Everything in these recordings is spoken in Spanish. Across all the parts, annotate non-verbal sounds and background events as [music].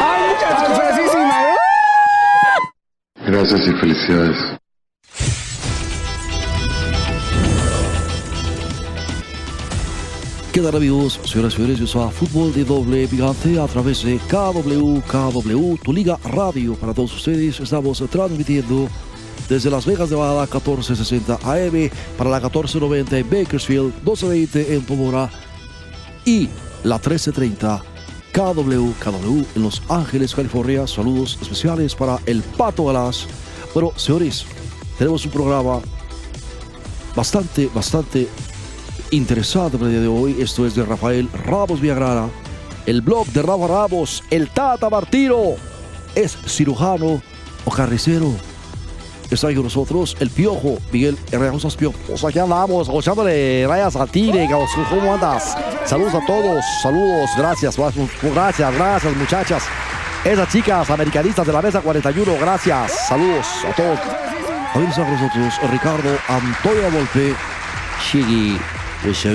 ¡Hay muchas cosas! Gracias y felicidades. ¿Qué tal amigos? Señoras y señores, yo soy a Fútbol de Doble Picante a través de KW, KW, tu liga radio para todos ustedes. Estamos transmitiendo desde Las Vegas, Nevada, 1460 AM para la 1490 en Bakersfield, 1220 en Pomora y la 1330 KW, KW en Los Ángeles, California. Saludos especiales para el Pato Galás. Bueno, señores, tenemos un programa bastante, bastante interesante para el día de hoy. Esto es de Rafael Ramos Villagrana. El blog de Rafa Ramos, el Tata Martino, es cirujano o carnicero. Está con nosotros el Piojo, Miguel Herrera Rosas Piojo. Pues aquí andamos, echándole rayas al tigre. ¿cómo andas? Saludos a todos, saludos, gracias, gracias, gracias muchachas. Esas chicas americanistas de la mesa 41, gracias, saludos a todos. Hoy está con nosotros Ricardo Antonio Volpe, Llegué, vos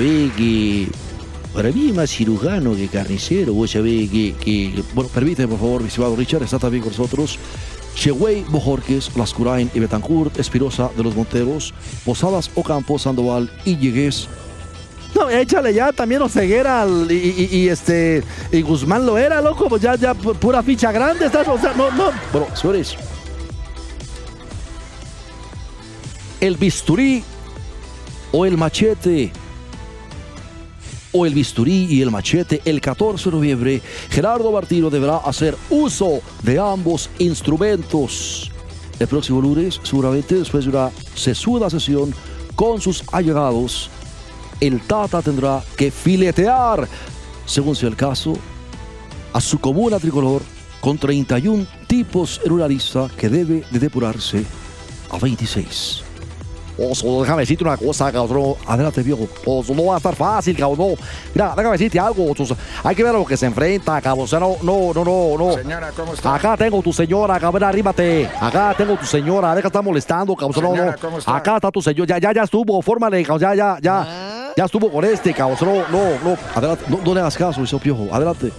para mí más cirujano que carnicero, vos sabés que, que Bueno, permíteme, por favor, mi estimado Richard, está también con nosotros. Chewey, Bojorques, Lascurain y Betancourt, Espirosa de los Monteros, Posadas, Ocampo, Sandoval y Llegués. No, échale ya también Oseguera al- y, y- y, este y Guzmán lo era, loco, pues ya, ya pu- pura ficha grande, estás, o sea, no, no. Bueno, señores, el bisturí o el machete o el bisturí y el machete el 14 de noviembre, Gerardo Martino deberá hacer uso de ambos instrumentos. El próximo lunes, seguramente después de una sesuda sesión con sus allegados, el Tata tendrá que filetear, según sea el caso, a su comuna tricolor con 31 tipos en una lista que debe de depurarse a 26. Oso, déjame decirte una cosa, cabrón. Adelante, viejo. Oso, no va a estar fácil, cabrón. No. Mira, déjame decirte algo. oso. Hay que ver a lo que se enfrenta, cabrón. O sea, no, no, no, no, no. Señora, ¿cómo está? Acá tengo tu señora, cabrón, arríbate. Acá tengo tu señora, deja de estar molestando, cabrón. No, Señora, no. ¿cómo está? Acá está tu señor. Ya, ya, ya estuvo, fórmale, cabrón. Ya, ya, ya. Ya estuvo con este, cabrón. No, no, no. Adelante. No, no le hagas caso, ese piojo. Adelante.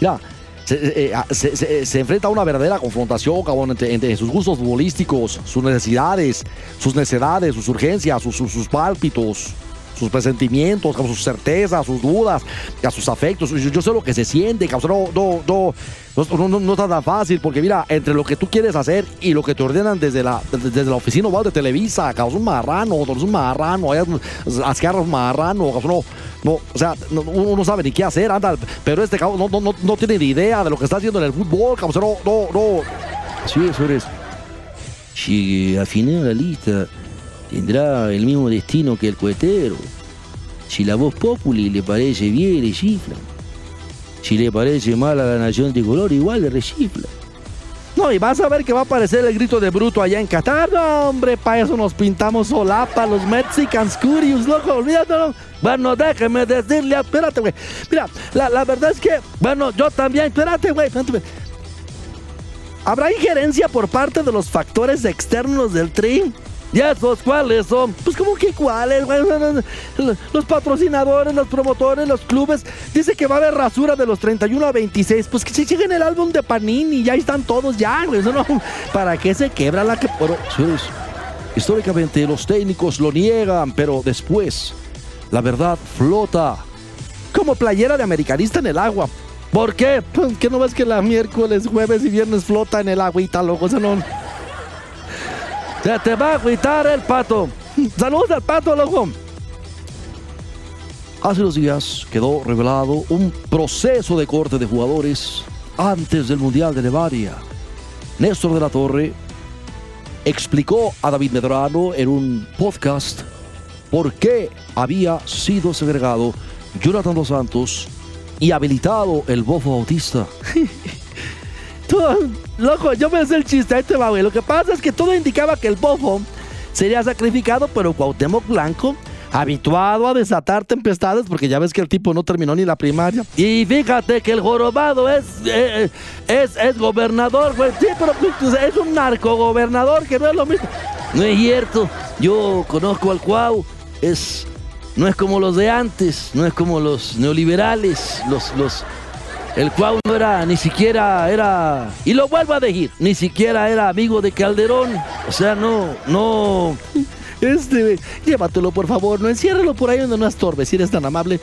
Ya. Se, eh, eh, se- se- se enfrenta a una verdadera confrontación, cabrón, entre, entre sus gustos futbolísticos, sus necesidades, sus necedades, sus urgencias, sus, sus, sus pálpitos, sus presentimientos, cabrón, sus certezas, sus dudas, sus afectos. Yo, yo sé lo que se siente. No, no, no, no, no, no está tan fácil, porque mira, entre lo que tú quieres hacer y lo que te ordenan desde la, desde, la oficina oval de Televisa, cabrón, un marrano, es un marrano, allá ascarros marrano, cabrón, no, no, o sea, no- uno no sabe ni qué hacer, anda, pero este cabrón no, no, no, tiene ni idea de lo que está haciendo en el fútbol, cabrón, no, no, no. Sí, señores. si al final la lista tendrá el mismo destino que el cohetero. Si la voz populi le parece bien, le chifla. Si le parece mal a la nación tricolor, igual le rechifla. No, y vas a ver que va a aparecer el grito de bruto allá en Qatar. No, hombre, para eso nos pintamos solapa, los Mexicans Curious, loco, olvídate. no. Bueno, déjeme decirle, espérate, güey. Mira, la, la verdad es que, bueno, yo también, espérate, güey, espérate. ¿Habrá injerencia por parte de los factores externos del TRI? ¿Y esos cuáles son? Pues como que cuáles, güey. Los patrocinadores, los promotores, los clubes. Dice que va a haber rasura de los 31 a 26. Pues que se lleguen el álbum de Panini. Ya están todos ya, güey. No- ¿Para qué se quebra la que... Bueno, históricamente los técnicos lo niegan, pero después la verdad flota. Como playera de americanista en el agua. ¿Por qué? Que no ves que la miércoles, jueves y viernes flota en el agüita, loco. Eso no... Se te va a agüitar el pato. Saludos al pato, loco. Hace unos días quedó revelado un proceso de corte de jugadores antes del Mundial de Alemania. Néstor de la Torre explicó a David Medrano en un podcast por qué había sido segregado Jonathan Dos Santos y habilitado el bofo bautista. [laughs] Todo- loco, yo me sé el chiste, ahí te va, güey. Lo que pasa es que todo indicaba que el bofo sería sacrificado, pero Cuauhtémoc Blanco, habituado a desatar tempestades, porque ya ves que el tipo no terminó ni la primaria. Y fíjate que el jorobado es, eh, es, es gobernador, güey. Sí, pero pues, es un narcogobernador, que no es lo mismo. No es cierto. Yo conozco al Cuau. Es, no es como los de antes. No es como los neoliberales. Los, los, el Cuau no era, ni siquiera era, y lo vuelvo a decir, ni siquiera era amigo de Calderón. O sea, no, no. Este, llévatelo por favor, no enciérralo por ahí donde no estorbe, si eres tan amable.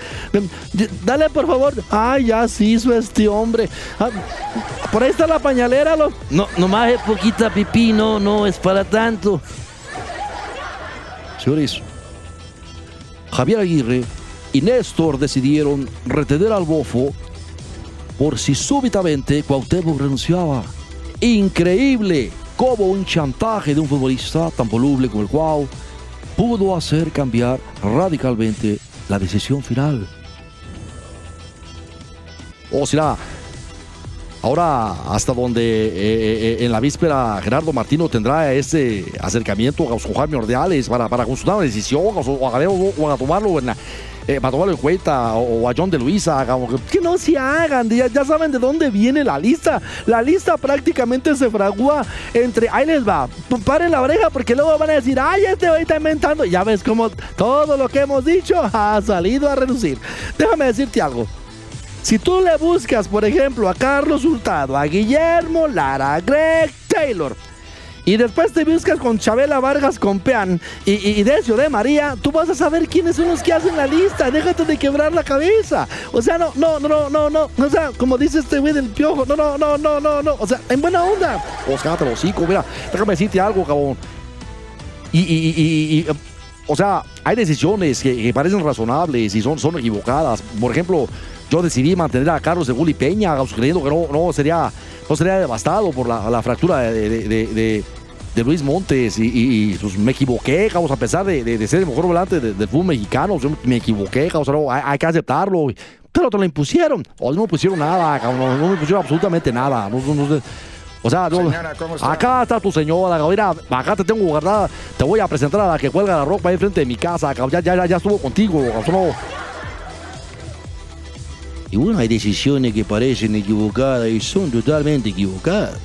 Dale por favor. Ay, ya se hizo este hombre. Ah, por ahí está la pañalera, lo. No, nomás es poquita pipí, no, no es para tanto. Señores, Javier Aguirre y Néstor decidieron retener al bofo por si súbitamente Cuauhtémoc renunciaba. Increíble cómo un chantaje de un futbolista tan voluble como el Cuau pudo hacer cambiar radicalmente la decisión final. O será Ahora, hasta donde eh, eh, en la víspera Gerardo Martino tendrá ese acercamiento a José Jaime Ordeales para, para consultar una decisión o a- o a tomarlo en la- eh, para tomarlo en cuenta o, a John de Luisa. como que- no se hagan, ya, ya saben de dónde viene la lista. La lista prácticamente se fragúa entre. Ahí les va, paren la oreja porque luego van a decir, ay, este hoy está inventando. Ya ves cómo todo lo que hemos dicho [laughs] ha salido a reducir. Déjame decirte algo. Si tú le buscas, por ejemplo, a Carlos Hurtado, a Guillermo Lara, a Greg Taylor, y después te buscas con Chabela Vargas Compeán y, y, y Decio de María, tú vas a saber quiénes son los que hacen la lista. Déjate de quebrar la cabeza. O sea, no, no, no, no, no. O sea, como dice este güey del piojo, no, no, no, no, no, no. O sea, en buena onda. Os cállate los hocico, mira, déjame decirte algo, cabrón. Y, y- y- o sea, hay decisiones que, parecen razonables y son, son equivocadas. Por ejemplo, yo decidí mantener a Carlos de Gulli Peña, creyendo que no, no sería, no sería devastado por la, la fractura de- de- de Luis Montes. Y, y- y, pues, me equivoqué, cabrón, a pesar de, de- de ser el mejor volante de- del fútbol mexicano. yo me equivoqué, cabrón, no, hay, hay que aceptarlo. Pero te lo impusieron. O no me pusieron nada, cabrón, no, no me pusieron absolutamente nada. No- no- no- o sea, acá está tu señora, mira, acá te tengo guardada, te voy a presentar a la que cuelga la ropa ahí frente de mi casa, ya, ya, ya estuvo contigo. Y bueno, hay decisiones que parecen equivocadas y son totalmente equivocadas.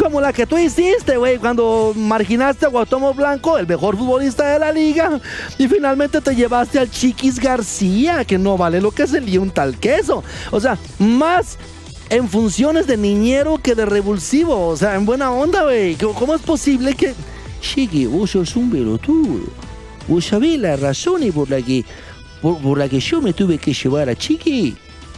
Como la que tú hiciste, güey, cuando marginaste a Guatomo Blanco, el mejor futbolista de la liga, y finalmente te llevaste al Chiquis García, que no vale lo que se le un tal queso. O sea, más en funciones de niñero que de revulsivo. O sea, en buena onda, güey. ¿Cómo es posible que... Chiqui, vos sos un pelotudo. Vos sabés las razones por la que, por, por la que yo me tuve que llevar a Chiqui.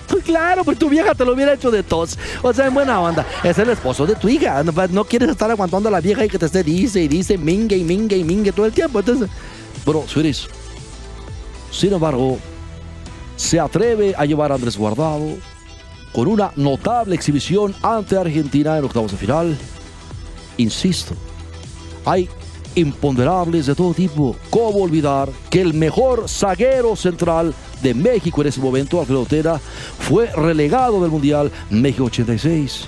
Pues claro, pues tu vieja te lo hubiera hecho de tos. O sea, en buena onda. Es el esposo de tu hija. No, no quieres estar aguantando a la vieja y que te esté dice y dice mingue y mingue y mingue todo el tiempo. Entonces, Bueno, señores, sin embargo, se atreve a llevar a Andrés Guardado con una notable exhibición ante Argentina en octavos de final. Insisto, hay imponderables de todo tipo. ¿Cómo olvidar que el mejor zaguero central de México en ese momento, Alfredo Otera, fue relegado del Mundial México 86?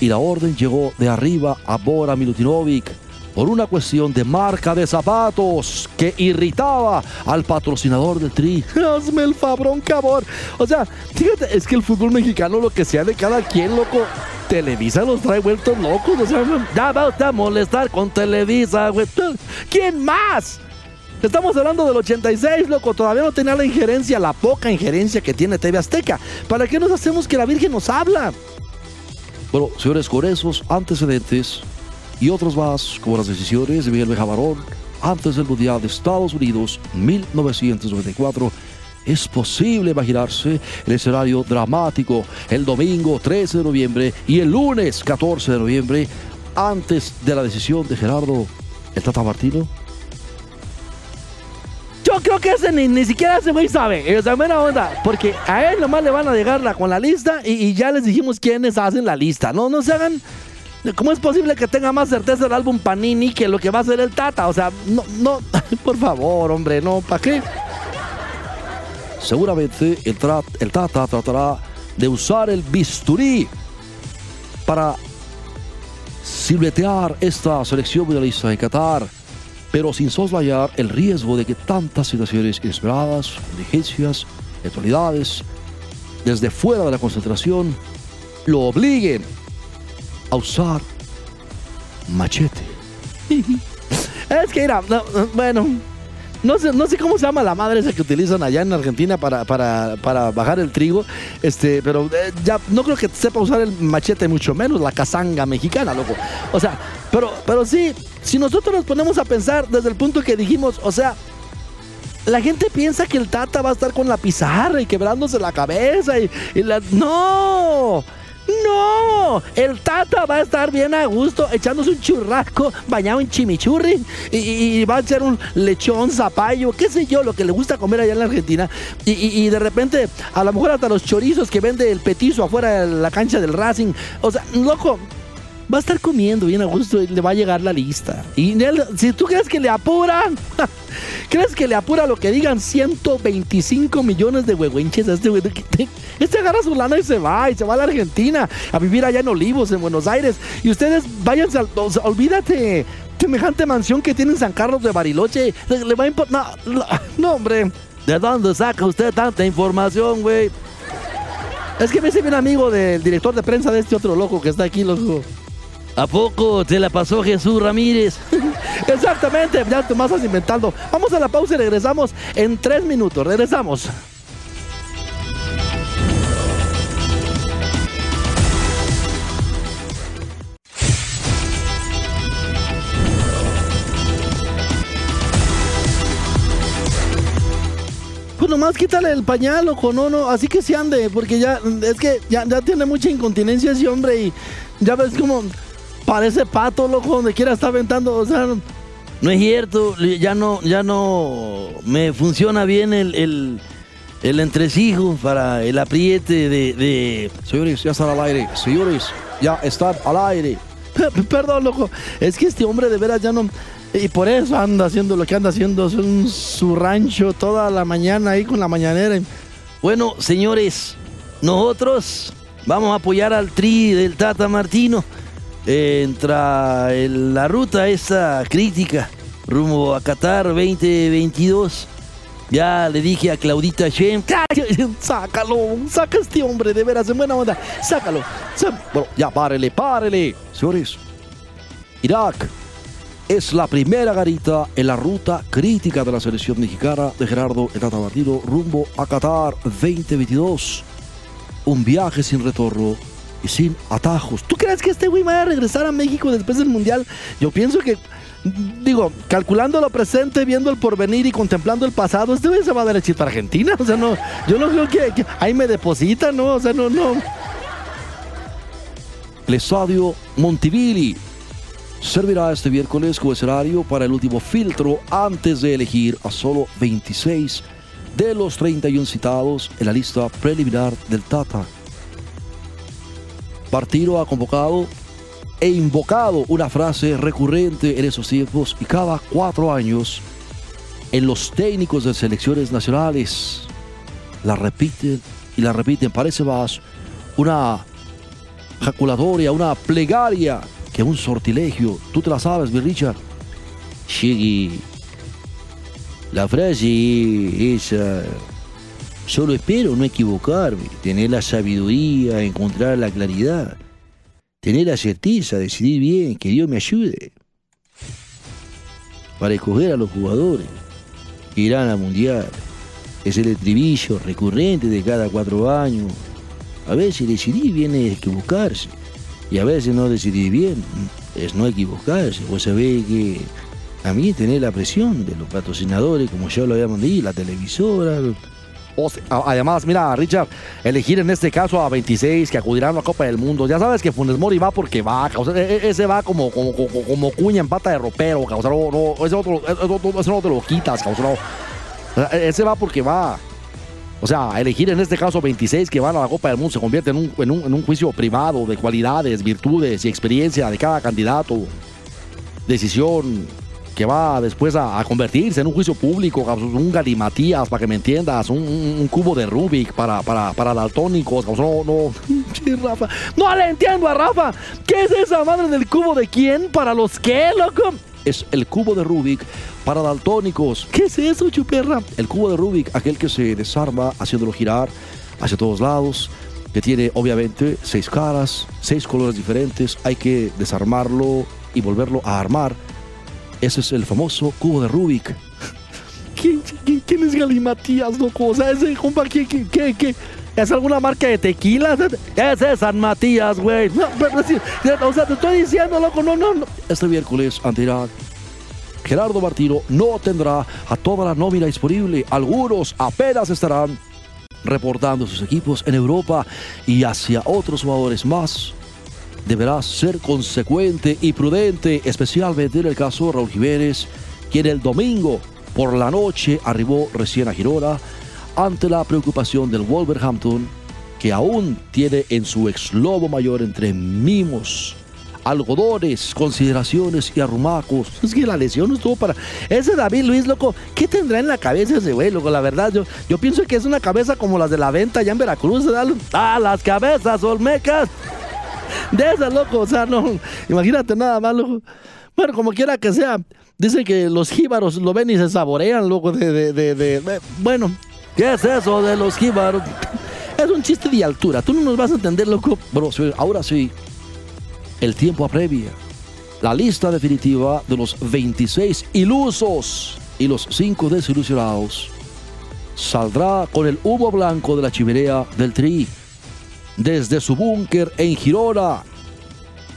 Y la orden llegó de arriba a Bora Milutinovic por una cuestión de marca de zapatos que irritaba al patrocinador del Tri. [laughs] hazme el fabrón, cabrón. O sea, fíjate, es que el fútbol mexicano, lo que sea de cada quien, loco. Televisa los trae vueltos locos. O sea, ya usted a molestar con Televisa, güey. ¿Quién más? Estamos hablando del 86, loco. Todavía no tenía la injerencia, la poca injerencia que tiene TV Azteca. ¿Para qué nos hacemos que la Virgen nos habla? Bueno, señores, con esos antecedentes y otros más, como las decisiones de Miguel Bejabarón antes del Mundial de Estados Unidos 1994, es posible imaginarse el escenario dramático el domingo 13 de noviembre y el lunes 14 de noviembre, antes de la decisión de Gerardo el Tata Martino. Yo creo que ese ni, ni siquiera ese güey sabe. O sea, buena onda. Porque a él nomás le van a llegar la- con la lista y, y ya les dijimos quiénes hacen la lista. No, no se hagan. ¿Cómo es posible que tenga más certeza el álbum Panini que lo que va a hacer el Tata? O sea, no, no, [laughs] por favor, hombre, no, ¿para qué? seguramente el, Tata tratará de usar el bisturí para silbetear esta selección mundialista de Qatar, pero sin soslayar el riesgo de que tantas situaciones inesperadas, contingencias, eventualidades, desde fuera de la concentración, lo obliguen a usar machete. [laughs] Es que no, bueno, no sé, no sé cómo se llama la madre esa que utilizan allá en Argentina para, para, para bajar el trigo, este, pero eh, ya no creo que sepa usar el machete, mucho menos la cazanga mexicana, loco. O sea, pero, pero sí, si nosotros nos ponemos a pensar desde el punto que dijimos, o sea, la gente piensa que el Tata va a estar con la pizarra y quebrándose la cabeza y, y la... ¡No! ¡No! El Tata va a estar bien a gusto echándose un churrasco bañado en chimichurri y, va a ser un lechón, zapallo, qué sé yo, lo que le gusta comer allá en la Argentina. Y, y- y de repente, a lo mejor hasta los chorizos que vende el petizo afuera de la cancha del Racing. O sea, loco, va a estar comiendo bien a gusto y le va a llegar la lista. Y él, si tú crees que le apuran, [laughs] crees que le apura lo que digan 125 millones de huehuenches a este güey. [laughs] Este agarra su lana y se va, y se va a la Argentina, a vivir allá en Olivos, en Buenos Aires. Y ustedes váyanse, al- olvídate. Semejante mansión que tiene en San Carlos de Bariloche, le, va a importar. [laughs] No, hombre. ¿De dónde saca usted tanta información, güey? Es que me hice bien amigo del director de prensa de este otro loco que está aquí, loco. ¿A poco te la pasó Jesús Ramírez? [laughs] Exactamente, ya te más estás inventando. Vamos a la pausa y regresamos en tres minutos. Regresamos. Pues nomás quítale el pañal, ojo, no, no, así que se ande, porque ya, es que ya, ya tiene mucha incontinencia ese hombre y ya ves como parece pato, loco, donde quiera está aventando, o sea, No es cierto, ya no, ya no me funciona bien el, el, el entresijo para el apriete de, de... Señores, ya están al aire. Señores, ya están al aire. [laughs] Perdón, loco. Es que este hombre de veras ya no. Y por eso anda haciendo lo que anda haciendo. Es un, su rancho toda la mañana ahí con la mañanera. Bueno, señores, nosotros vamos a apoyar al tri del Tata Martino. Entra en la ruta esa crítica rumbo a Qatar 2022. Ya le dije a Claudita Shem. Sácalo, saca este hombre de veras en buena onda. Sácalo. Bueno, ya párele, párele. Señores, Irak es la primera garita en la ruta crítica de la selección mexicana de Gerardo El Martino rumbo a Qatar 2022. Un viaje sin retorno y sin atajos. ¿Tú crees que este güey va a regresar a México después del Mundial? Yo pienso que, digo, calculando lo presente, viendo el porvenir y contemplando el pasado, este güey se va a derechito para Argentina. O sea, no, yo no creo que, ahí me deposita, ¿no? O sea, no, no. El estadio Montevilli servirá este miércoles como escenario para el último filtro antes de elegir a solo 26 de los 31 citados en la lista preliminar del Tata. Partido ha convocado e invocado una frase recurrente en esos tiempos y cada cuatro años en los técnicos de selecciones nacionales la repiten y la repiten. Parece más una jaculatoria, una plegaria que un sortilegio. Tú te la sabes, mi Richard. Shiggy, la frase esa, solo espero no equivocarme, tener la sabiduría, encontrar la claridad, tener la certeza, decidir bien, que Dios me ayude para escoger a los jugadores que irán al mundial. Es el estribillo recurrente de cada cuatro años. A veces decidir bien es equivocarse y a veces no decidir bien es no equivocarse. Vos sabés que a mí tener la presión de los patrocinadores, como ya lo habíamos dicho, la televisora. Además, mira, Richard, elegir en este caso a 26 que acudirán a la Copa del Mundo. Ya sabes que Funes Mori va porque va, e- e- ese va como, como, como, como cuña en pata de ropero, causa, no, no, ese, otro, otro- ese no te lo quitas, causa, no. E- ese va porque va. O sea, elegir en este caso 26 que van a la Copa del Mundo se convierte en un, en un, en un juicio privado de cualidades, virtudes y experiencia de cada candidato. Decisión que va después a, convertirse en un juicio público, un galimatías, para que me entiendas, un, cubo de Rubik para, para, para daltónicos, no, no. [laughs] No le entiendo a Rafa. ¿Qué es esa madre del cubo de quién? ¿Para los qué, loco? Es el cubo de Rubik para daltónicos. ¿Qué es eso, chuperra? El cubo de Rubik, aquel que se desarma haciéndolo girar hacia todos lados, que tiene obviamente seis caras, seis colores diferentes, hay que desarmarlo y volverlo a armar. Ese es el famoso cubo de Rubik. ¿Quién, quién, quién es Galimatías, loco? O sea, ese compa, ¿qué, qué, qué, qué? ¿Es alguna marca de tequila? Ese es San Matías, güey. No, pero sí, o sea, te estoy diciendo, loco, no, no, no. Este miércoles ante Irak, Gerardo Martino no tendrá a toda la nómina disponible. Algunos apenas estarán reportando sus equipos en Europa y hacia otros jugadores más. Deberá ser consecuente y prudente, especialmente en el caso de Raúl Jiménez, quien el domingo por la noche arribó recién a Girona ante la preocupación del Wolverhampton, que aún tiene en su ex lobo mayor entre mimos, algodones, consideraciones y arrumacos. [laughs] Es que la lesión no estuvo para. Ese David Luis, loco, ¿qué tendrá en la cabeza ese güey, loco? La verdad, yo, yo pienso que es una cabeza como las de la venta allá en Veracruz, ¿verdad? Ah, las cabezas olmecas. De esas, loco, o sea, no. Imagínate nada más, loco. Bueno, como quiera que sea, dicen que los jíbaros lo ven y se saborean, loco, de. de, bueno, ¿qué es eso de los jíbaros? Es un chiste de altura, tú no nos vas a entender, loco. Sí, ahora sí, el tiempo apremia. La lista definitiva de los 26 ilusos y los 5 desilusionados saldrá con el humo blanco de la chimenea del Tri desde su búnker en Girona,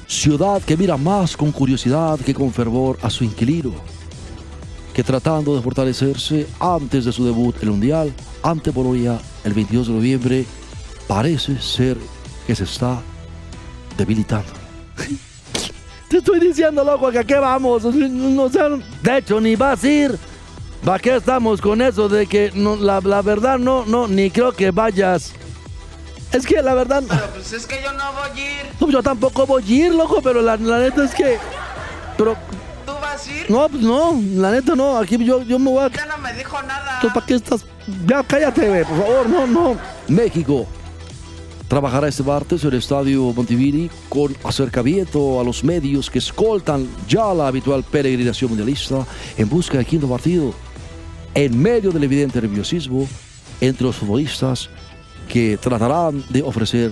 ciudad que mira más con curiosidad que con fervor a su inquilino, que tratando de fortalecerse antes de su debut en el Mundial ante Polonia el 22 de noviembre, parece ser que se está debilitando. [laughs] Te estoy diciendo, loco, que a qué vamos. No- de hecho, ni vas a ir. ¿Para qué estamos con eso de que no, la, la verdad no, no, ni creo que vayas? Es que la verdad, Pero pues es que yo no voy a ir. no, yo tampoco voy a ir, loco, pero la, la neta es que, pero, ¿Tú vas a ir? no, pues no, la neta no, aquí yo, yo me voy a... Ya no me dijo nada. ¿Tú ¿Para qué estás? Ya cállate, güey, por favor, no, no. México trabajará este martes en el Estadio Montiviri con acercamiento a los medios que escoltan ya la habitual peregrinación mundialista en busca del quinto partido. En medio del evidente nerviosismo entre los futbolistas que tratarán de ofrecer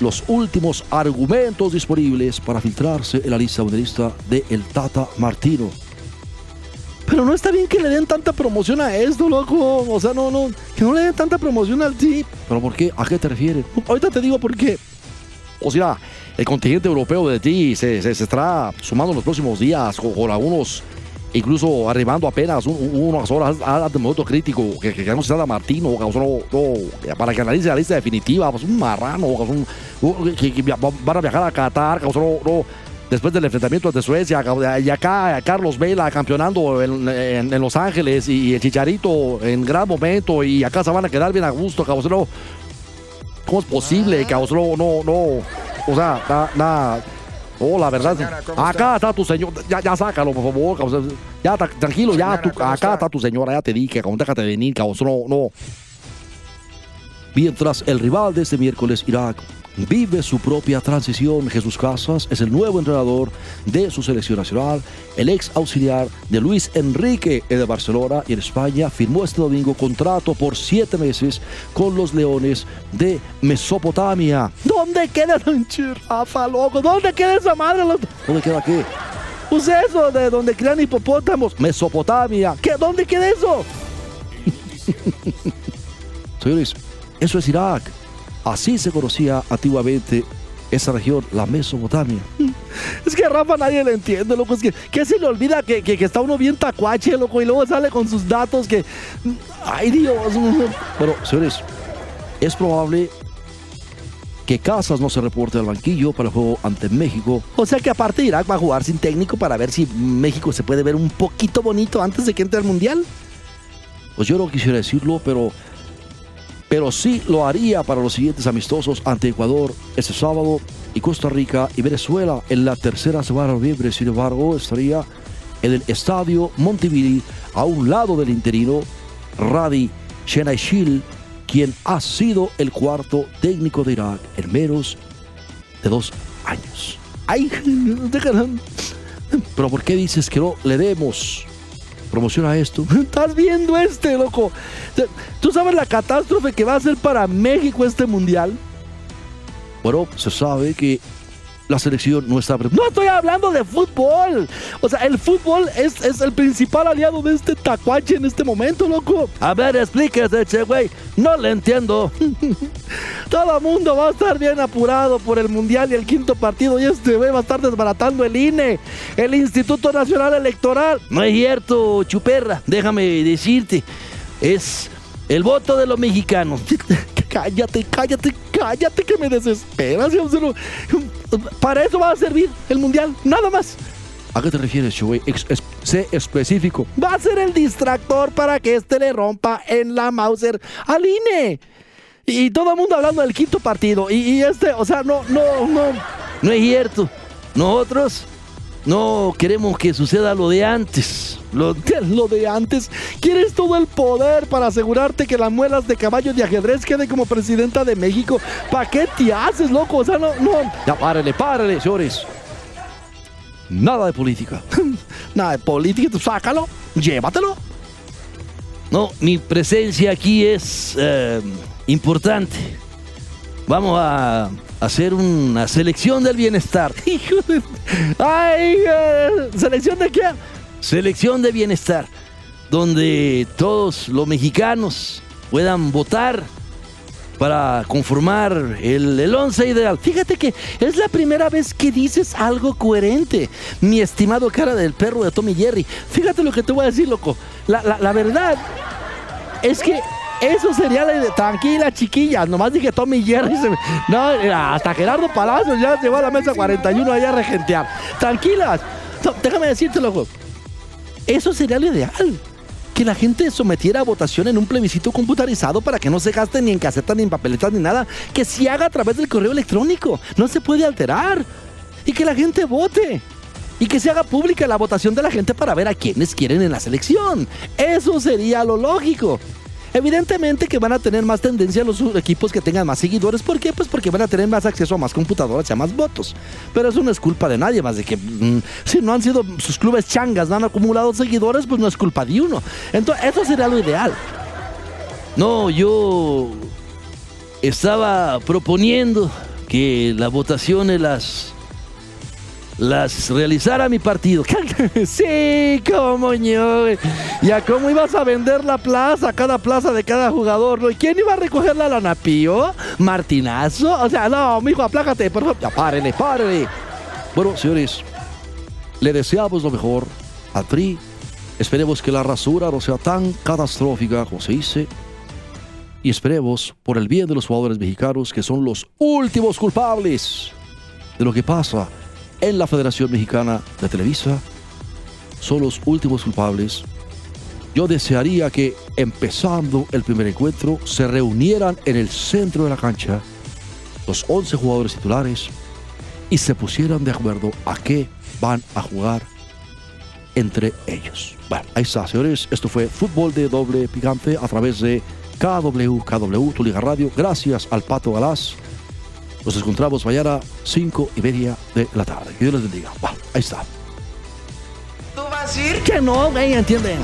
los últimos argumentos disponibles para filtrarse en la lista mundialista de El Tata Martino. Pero no está bien que le den tanta promoción a esto, loco. O sea, no, no, que no le den tanta promoción al tip. ¿Pero por qué? ¿A qué te refieres? Ahorita te digo por qué. O sea, el contingente europeo de ti se, se- se estará sumando en los próximos días con, con algunos, incluso arribando apenas un- un- unas horas al momento crítico que, que, que no se da Martino, sea, no- para que analice la lista definitiva, pues un marrano, que, van a viajar a Qatar, no- después del enfrentamiento ante Suecia, y acá Carlos Vela campeonando en, Los Ángeles y el Chicharito en gran momento, y acá se van a quedar bien a gusto, no, ¿Cómo es posible, cabrón? No, no. O sea, nada. Na, oh, la verdad. Señora, ¿cómo acá está? tu señor. Ya, ya sácalo, por favor. Ya, tra- tranquilo, ya. Tu- ¿cómo acá está? está tu señora. Ya te dije, cabrón. Déjate venir, cabrón. No, no. Mientras el rival de este miércoles, Irak, vive su propia transición, Jesús Casas es el nuevo entrenador de su selección nacional, el ex auxiliar de Luis Enrique el de Barcelona y en España firmó este domingo contrato por siete meses con los Leones de Mesopotamia. ¿Dónde queda Don Chirrafa, loco? ¿Dónde queda esa madre? ¿Dónde queda qué? Pues eso, de donde crían hipopótamos. Mesopotamia. ¿Qué? ¿Dónde queda eso? [laughs] Señores, eso es Irak. Así se conocía antiguamente esa región, la Mesopotamia. [laughs] Es que Rafa nadie le entiende, loco. Es que, se le olvida que, que, que está uno bien tacuache, loco, y luego sale con sus datos que. ¡Ay, Dios! [laughs] Bueno, señores, es probable que Casas no se reporte al banquillo para el juego ante México. O sea que aparte Irak va a jugar sin técnico para ver si México se puede ver un poquito bonito antes de que entre al mundial. Pues yo no quisiera decirlo, pero, pero sí lo haría para los siguientes amistosos ante Ecuador este sábado y Costa Rica y Venezuela en la tercera semana de noviembre. Sin embargo, estaría en el estadio Montevideo a un lado del interino Radi Shenaishil, quien ha sido el cuarto técnico de Irak en menos de dos años. Ay. [laughs] Pero ¿por qué dices que no le demos promoción a esto? [laughs] ¿Estás viendo este, loco? ¿Tú sabes la catástrofe que va a ser para México este mundial? Bueno, se sabe que la selección no está preparada. No estoy hablando de fútbol. O sea, el fútbol es, es el principal aliado de este tacuache en este momento, loco. A ver, explíquese, che, güey. No le entiendo. [laughs] Todo mundo va a estar bien apurado por el mundial y el quinto partido. Y este güey va a estar desbaratando el INE, el Instituto Nacional Electoral. No es cierto, chuperra. Déjame decirte. Es el voto de los mexicanos. [laughs] cállate, cállate, cállate que me desesperas. Para eso va a servir el mundial, nada más. ¿A qué te refieres, güey? Ex- es- sé específico. Va a ser el distractor para que este le rompa en la Mauser al INE. Y todo el mundo hablando del quinto partido. Y, y este, o sea, no, no, no. No es cierto. Nosotros no queremos que suceda lo de antes. Lo de, antes. Quieres todo el poder para asegurarte que las muelas de caballo de ajedrez quede como presidenta de México. ¿Para qué te haces, loco? O sea, no, no. Ya párale, párale, señores. Nada de política. [laughs] Nada de política, sácalo, llévatelo. No, mi presencia aquí es eh, importante. Vamos a hacer una selección del bienestar. [laughs] ¡Ay! ¿Selección de qué? Selección de bienestar. Donde todos los mexicanos puedan votar para conformar el, el once ideal. Fíjate que es la primera vez que dices algo coherente, mi estimado cara del perro de Tommy Jerry. Fíjate lo que te voy a decir, loco. La, la- la verdad es que eso sería la. Tranquila, chiquilla. Nomás dije Tommy Jerry. se No, hasta Gerardo Palacios ya llegó a la mesa 41 allá a regentear. Tranquilas. No, déjame decirte, loco. Eso sería lo ideal. Que la gente sometiera a votación en un plebiscito computarizado para que no se gaste ni en casetas, ni en papeletas, ni nada. Que se haga a través del correo electrónico. No se puede alterar. Y que la gente vote. Y que se haga pública la votación de la gente para ver a quienes quieren en la selección. Eso sería lo lógico. Evidentemente que van a tener más tendencia los equipos que tengan más seguidores. ¿Por qué? Pues porque van a tener más acceso a más computadoras y a más votos. Pero eso no es culpa de nadie, más de que mm, si no han sido sus clubes changas, no han acumulado seguidores, pues no es culpa de uno. Entonces, eso sería lo ideal. No, yo estaba proponiendo que las votaciones las las realizara mi partido. [laughs] sí, cómo ño. Ya cómo ibas a vender la plaza, cada plaza de cada jugador, ¿no? ¿Y quién iba a recoger la lana? ¿Martinazo? O sea, no, mijo, aplácate, por favor. Ya, párele, párele. Bueno, señores, le deseamos lo mejor al PRI. Esperemos que la rasura no sea tan catastrófica como se dice. Y esperemos, por el bien de los jugadores mexicanos, que son los últimos culpables de lo que pasa en la Federación Mexicana de Televisa, son los últimos culpables. Yo desearía que, empezando el primer encuentro, se reunieran en el centro de la cancha los 11 jugadores titulares y se pusieran de acuerdo a qué van a jugar entre ellos. Bueno, ahí está, señores. Esto fue Fútbol de Doble Picante a través de KW, KW, Tu Liga Radio. Gracias al Pato Galás. Nos encontramos mañana 5 y media de la tarde. Que Dios les bendiga. Bueno, ahí está. ¿Tú vas a ir? Que no, güey, entienden.